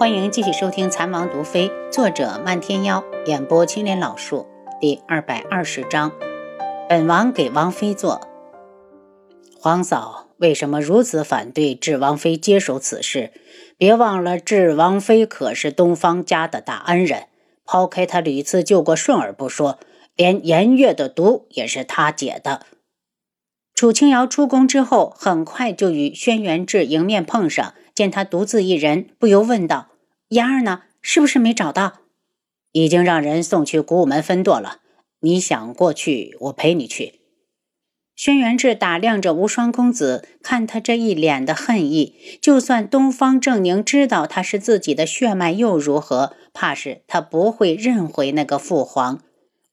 欢迎继续收听《残王毒妃》，作者漫天妖，演播青莲老树，第二百二十章。本王给王妃做。皇嫂为什么如此反对智王妃接手此事？别忘了，智王妃可是东方家的大恩人。抛开她屡次救过顺儿不说，连颜月的毒也是她解的。楚清瑶出宫之后，很快就与轩辕志迎面碰上。见他独自一人，不由问道：“妍儿呢？是不是没找到？”“已经让人送去古武门分舵了。你想过去，我陪你去。”轩辕志打量着无双公子，看他这一脸的恨意，就算东方正宁知道他是自己的血脉又如何？怕是他不会认回那个父皇。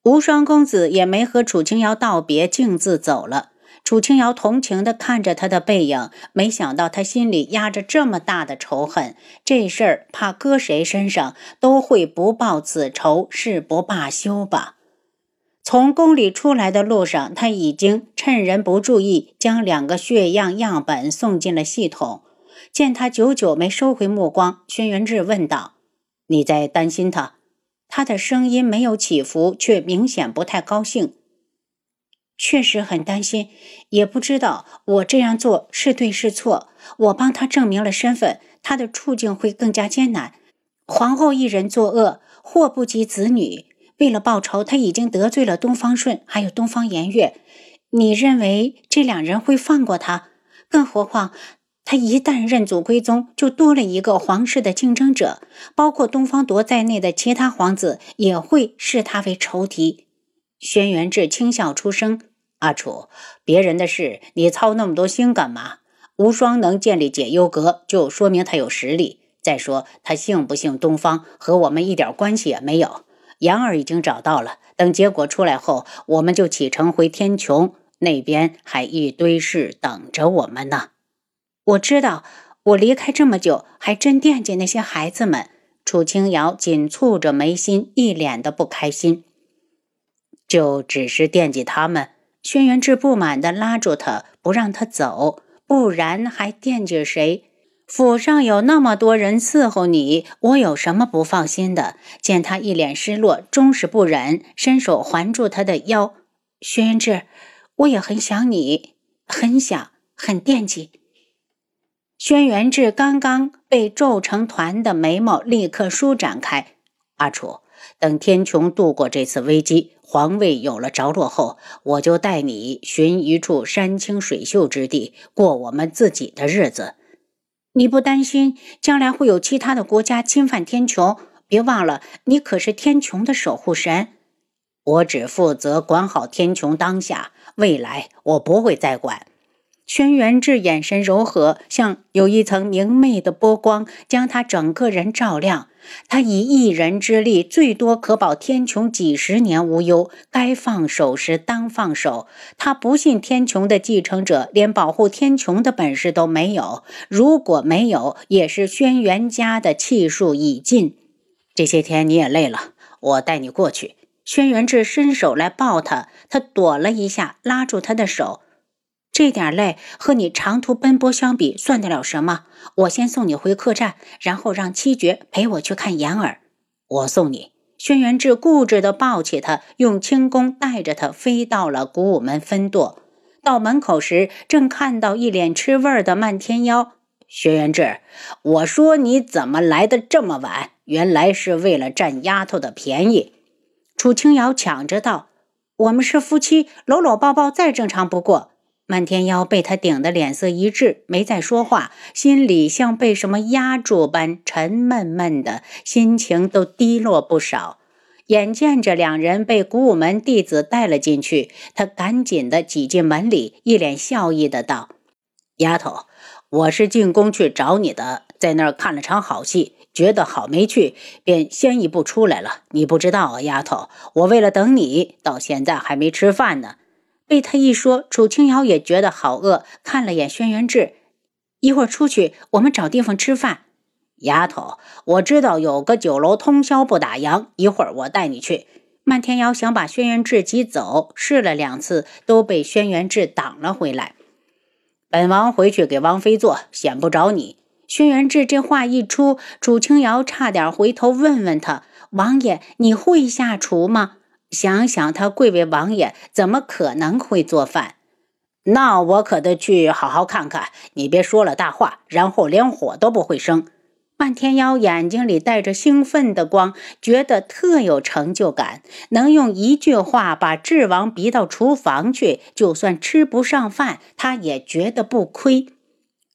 无双公子也没和楚清瑶道别，径自走了。楚清瑶同情地看着他的背影，没想到他心里压着这么大的仇恨，这事儿怕搁谁身上都会不报此仇，誓不罢休吧。从宫里出来的路上，他已经趁人不注意，将两个血样样本送进了系统。见他久久没收回目光，轩辕志问道：“你在担心他？”他的声音没有起伏，却明显不太高兴。确实很担心，也不知道我这样做是对是错。我帮他证明了身份，他的处境会更加艰难。皇后一人作恶，祸不及子女。为了报仇，他已经得罪了东方顺，还有东方颜月。你认为这两人会放过他？更何况，他一旦认祖归宗，就多了一个皇室的竞争者，包括东方铎在内的其他皇子也会视他为仇敌。轩辕志轻笑出声：“阿楚，别人的事你操那么多心干嘛？无双能建立解忧阁，就说明他有实力。再说他姓不姓东方，和我们一点关系也没有。杨儿已经找到了，等结果出来后，我们就启程回天穹，那边还一堆事等着我们呢。我知道，我离开这么久，还真惦记那些孩子们。”楚清瑶紧蹙着眉心，一脸的不开心。就只是惦记他们，轩辕志不满地拉住他，不让他走，不然还惦记谁？府上有那么多人伺候你，我有什么不放心的？见他一脸失落，终是不忍，伸手环住他的腰。轩辕志，我也很想你，很想，很惦记。轩辕志刚刚被皱成团的眉毛立刻舒展开。阿楚，等天穹度过这次危机。皇位有了着落后，我就带你寻一处山清水秀之地，过我们自己的日子。你不担心将来会有其他的国家侵犯天穹？别忘了，你可是天穹的守护神。我只负责管好天穹当下，未来我不会再管。轩辕志眼神柔和，像有一层明媚的波光将他整个人照亮。他以一人之力，最多可保天穹几十年无忧。该放手时当放手。他不信天穹的继承者连保护天穹的本事都没有。如果没有，也是轩辕家的气数已尽。这些天你也累了，我带你过去。轩辕志伸手来抱他，他躲了一下，拉住他的手。这点累和你长途奔波相比，算得了什么？我先送你回客栈，然后让七绝陪我去看妍儿。我送你。轩辕志固执地抱起他，用轻功带着他飞到了古武门分舵。到门口时，正看到一脸吃味儿的漫天妖。轩辕志，我说你怎么来的这么晚？原来是为了占丫头的便宜。楚清瑶抢着道：“我们是夫妻，搂搂抱抱再正常不过。”漫天妖被他顶得脸色一滞，没再说话，心里像被什么压住般沉闷闷的，心情都低落不少。眼见着两人被古武门弟子带了进去，他赶紧的挤进门里，一脸笑意的道：“丫头，我是进宫去找你的，在那儿看了场好戏，觉得好没趣，便先一步出来了。你不知道啊，丫头，我为了等你，到现在还没吃饭呢。”被他一说，楚清瑶也觉得好饿，看了眼轩辕志，一会儿出去，我们找地方吃饭。丫头，我知道有个酒楼通宵不打烊，一会儿我带你去。漫天瑶想把轩辕志挤走，试了两次，都被轩辕志挡了回来。本王回去给王妃做，先不着你。轩辕志这话一出，楚清瑶差点回头问问他：“王爷，你会下厨吗？”想想他贵为王爷，怎么可能会做饭？那我可得去好好看看。你别说了大话，然后连火都不会生。漫天妖眼睛里带着兴奋的光，觉得特有成就感。能用一句话把智王逼到厨房去，就算吃不上饭，他也觉得不亏。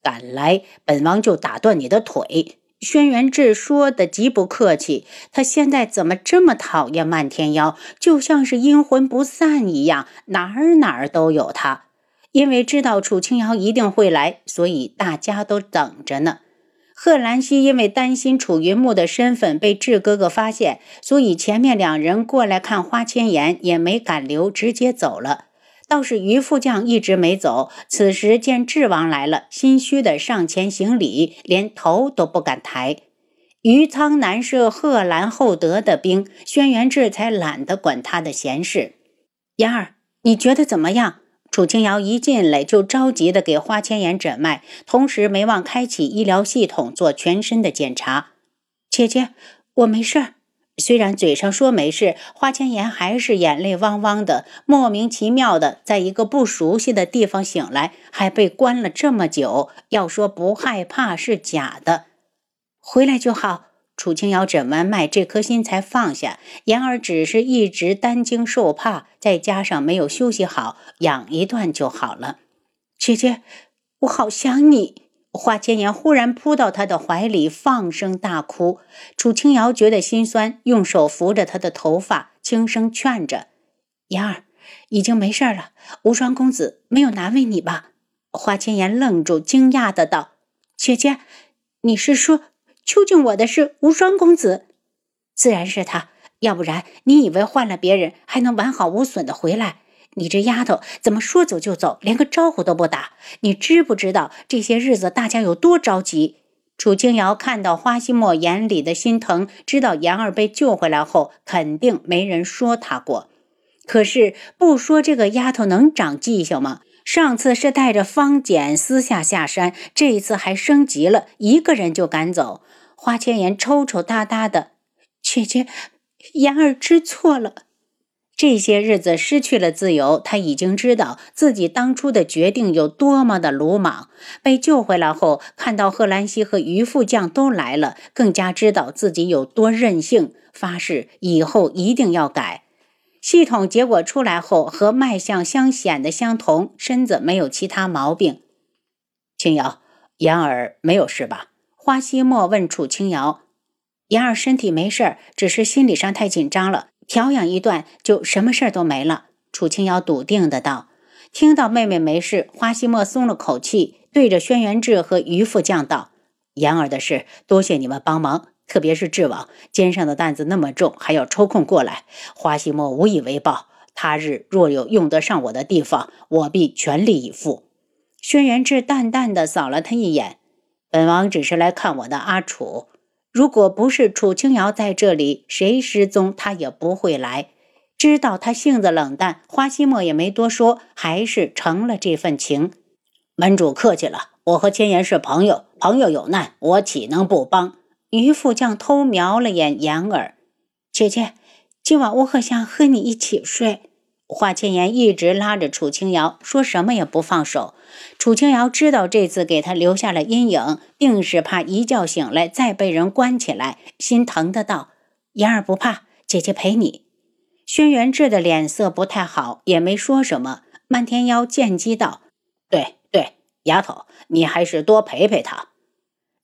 敢来，本王就打断你的腿。轩辕志说的极不客气。他现在怎么这么讨厌漫天妖？就像是阴魂不散一样，哪儿哪儿都有他。因为知道楚清瑶一定会来，所以大家都等着呢。贺兰溪因为担心楚云木的身份被志哥哥发现，所以前面两人过来看花千颜也没敢留，直接走了。倒是于副将一直没走，此时见智王来了，心虚的上前行礼，连头都不敢抬。于苍南是贺兰厚德的兵，轩辕志才懒得管他的闲事。言儿，你觉得怎么样？楚清瑶一进来就着急的给花千颜诊脉，同时没忘开启医疗系统做全身的检查。姐姐，我没事儿。虽然嘴上说没事，花千颜还是眼泪汪汪的，莫名其妙的在一个不熟悉的地方醒来，还被关了这么久。要说不害怕是假的，回来就好。楚清瑶诊完脉，这颗心才放下。言儿只是一直担惊受怕，再加上没有休息好，养一段就好了。姐姐，我好想你。华千言忽然扑到他的怀里，放声大哭。楚清瑶觉得心酸，用手扶着他的头发，轻声劝着：“言儿，已经没事了。无双公子没有难为你吧？”华千言愣住，惊讶的道：“姐姐，你是说……”究竟我的是无双公子，自然是他。要不然，你以为换了别人还能完好无损的回来？你这丫头怎么说走就走，连个招呼都不打？你知不知道这些日子大家有多着急？楚清瑶看到花希墨眼里的心疼，知道言儿被救回来后，肯定没人说他过。可是不说这个丫头能长记性吗？上次是带着方简私下下山，这一次还升级了，一个人就赶走。花千颜抽抽搭搭的，姐姐，言儿知错了。这些日子失去了自由，他已经知道自己当初的决定有多么的鲁莽。被救回来后，看到贺兰溪和于副将都来了，更加知道自己有多任性。发誓以后一定要改。系统结果出来后，和脉象相显的相同，身子没有其他毛病。青瑶，言儿没有事吧？花希墨问楚清瑶：“言儿身体没事，只是心理上太紧张了，调养一段就什么事儿都没了。”楚清瑶笃定的道。听到妹妹没事，花希墨松了口气，对着轩辕志和于副将道：“言儿的事，多谢你们帮忙。”特别是智王肩上的担子那么重，还要抽空过来，花希墨无以为报。他日若有用得上我的地方，我必全力以赴。轩辕志淡淡的扫了他一眼，本王只是来看我的阿楚。如果不是楚清瑶在这里，谁失踪他也不会来。知道他性子冷淡，花希墨也没多说，还是成了这份情。门主客气了，我和千言是朋友，朋友有难，我岂能不帮？于副将偷瞄了眼言儿，姐姐，今晚我可想和你一起睡。华千言一直拉着楚清瑶，说什么也不放手。楚清瑶知道这次给他留下了阴影，定是怕一觉醒来再被人关起来，心疼的道：“言儿不怕，姐姐陪你。”轩辕志的脸色不太好，也没说什么。漫天妖见机道：“对对，丫头，你还是多陪陪他。”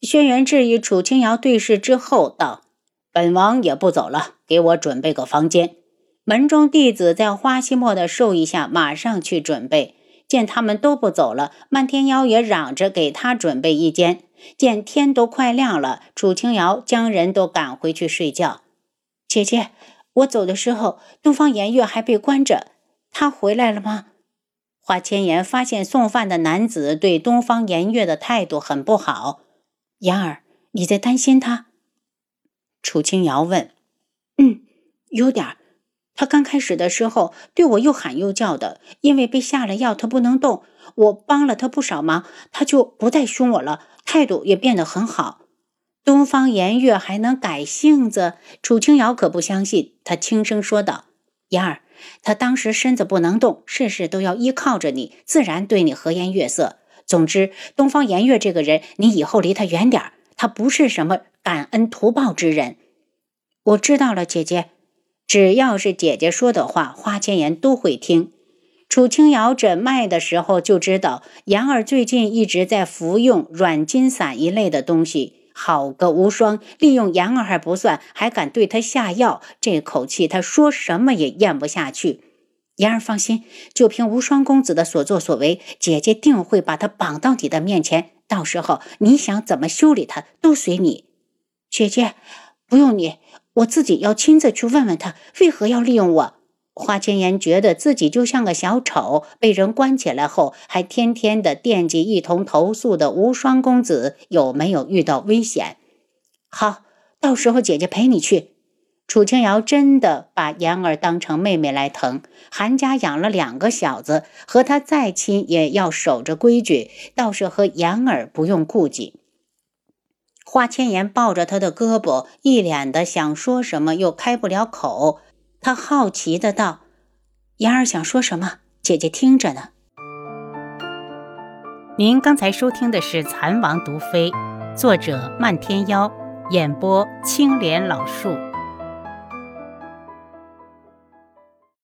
轩辕志与楚清瑶对视之后道：“本王也不走了，给我准备个房间。”门中弟子在花希墨的授意下，马上去准备。见他们都不走了，漫天妖也嚷着给他准备一间。见天都快亮了，楚清瑶将人都赶回去睡觉。姐姐，我走的时候，东方颜月还被关着，他回来了吗？花千颜发现送饭的男子对东方颜月的态度很不好。言儿，你在担心他？楚清瑶问。嗯，有点儿。他刚开始的时候对我又喊又叫的，因为被下了药，他不能动。我帮了他不少忙，他就不再凶我了，态度也变得很好。东方颜月还能改性子，楚清瑶可不相信。他轻声说道：“妍儿，他当时身子不能动，事事都要依靠着你，自然对你和颜悦色。总之，东方颜月这个人，你以后离他远点儿。他不是什么感恩图报之人。”我知道了，姐姐。只要是姐姐说的话，花千颜都会听。楚清瑶诊脉的时候就知道，妍儿最近一直在服用软金散一类的东西。好个无双，利用妍儿还不算，还敢对他下药，这口气他说什么也咽不下去。妍儿放心，就凭无双公子的所作所为，姐姐定会把他绑到你的面前。到时候你想怎么修理他，都随你。姐姐，不用你。我自己要亲自去问问他为何要利用我。花千颜觉得自己就像个小丑，被人关起来后，还天天的惦记一同投宿的无双公子有没有遇到危险。好，到时候姐姐陪你去。楚清瑶真的把妍儿当成妹妹来疼。韩家养了两个小子，和他再亲也要守着规矩，倒是和妍儿不用顾忌。花千颜抱着他的胳膊，一脸的想说什么又开不了口。他好奇的道：“妍儿想说什么？姐姐听着呢。”您刚才收听的是《蚕王毒妃》，作者漫天妖，演播青莲老树。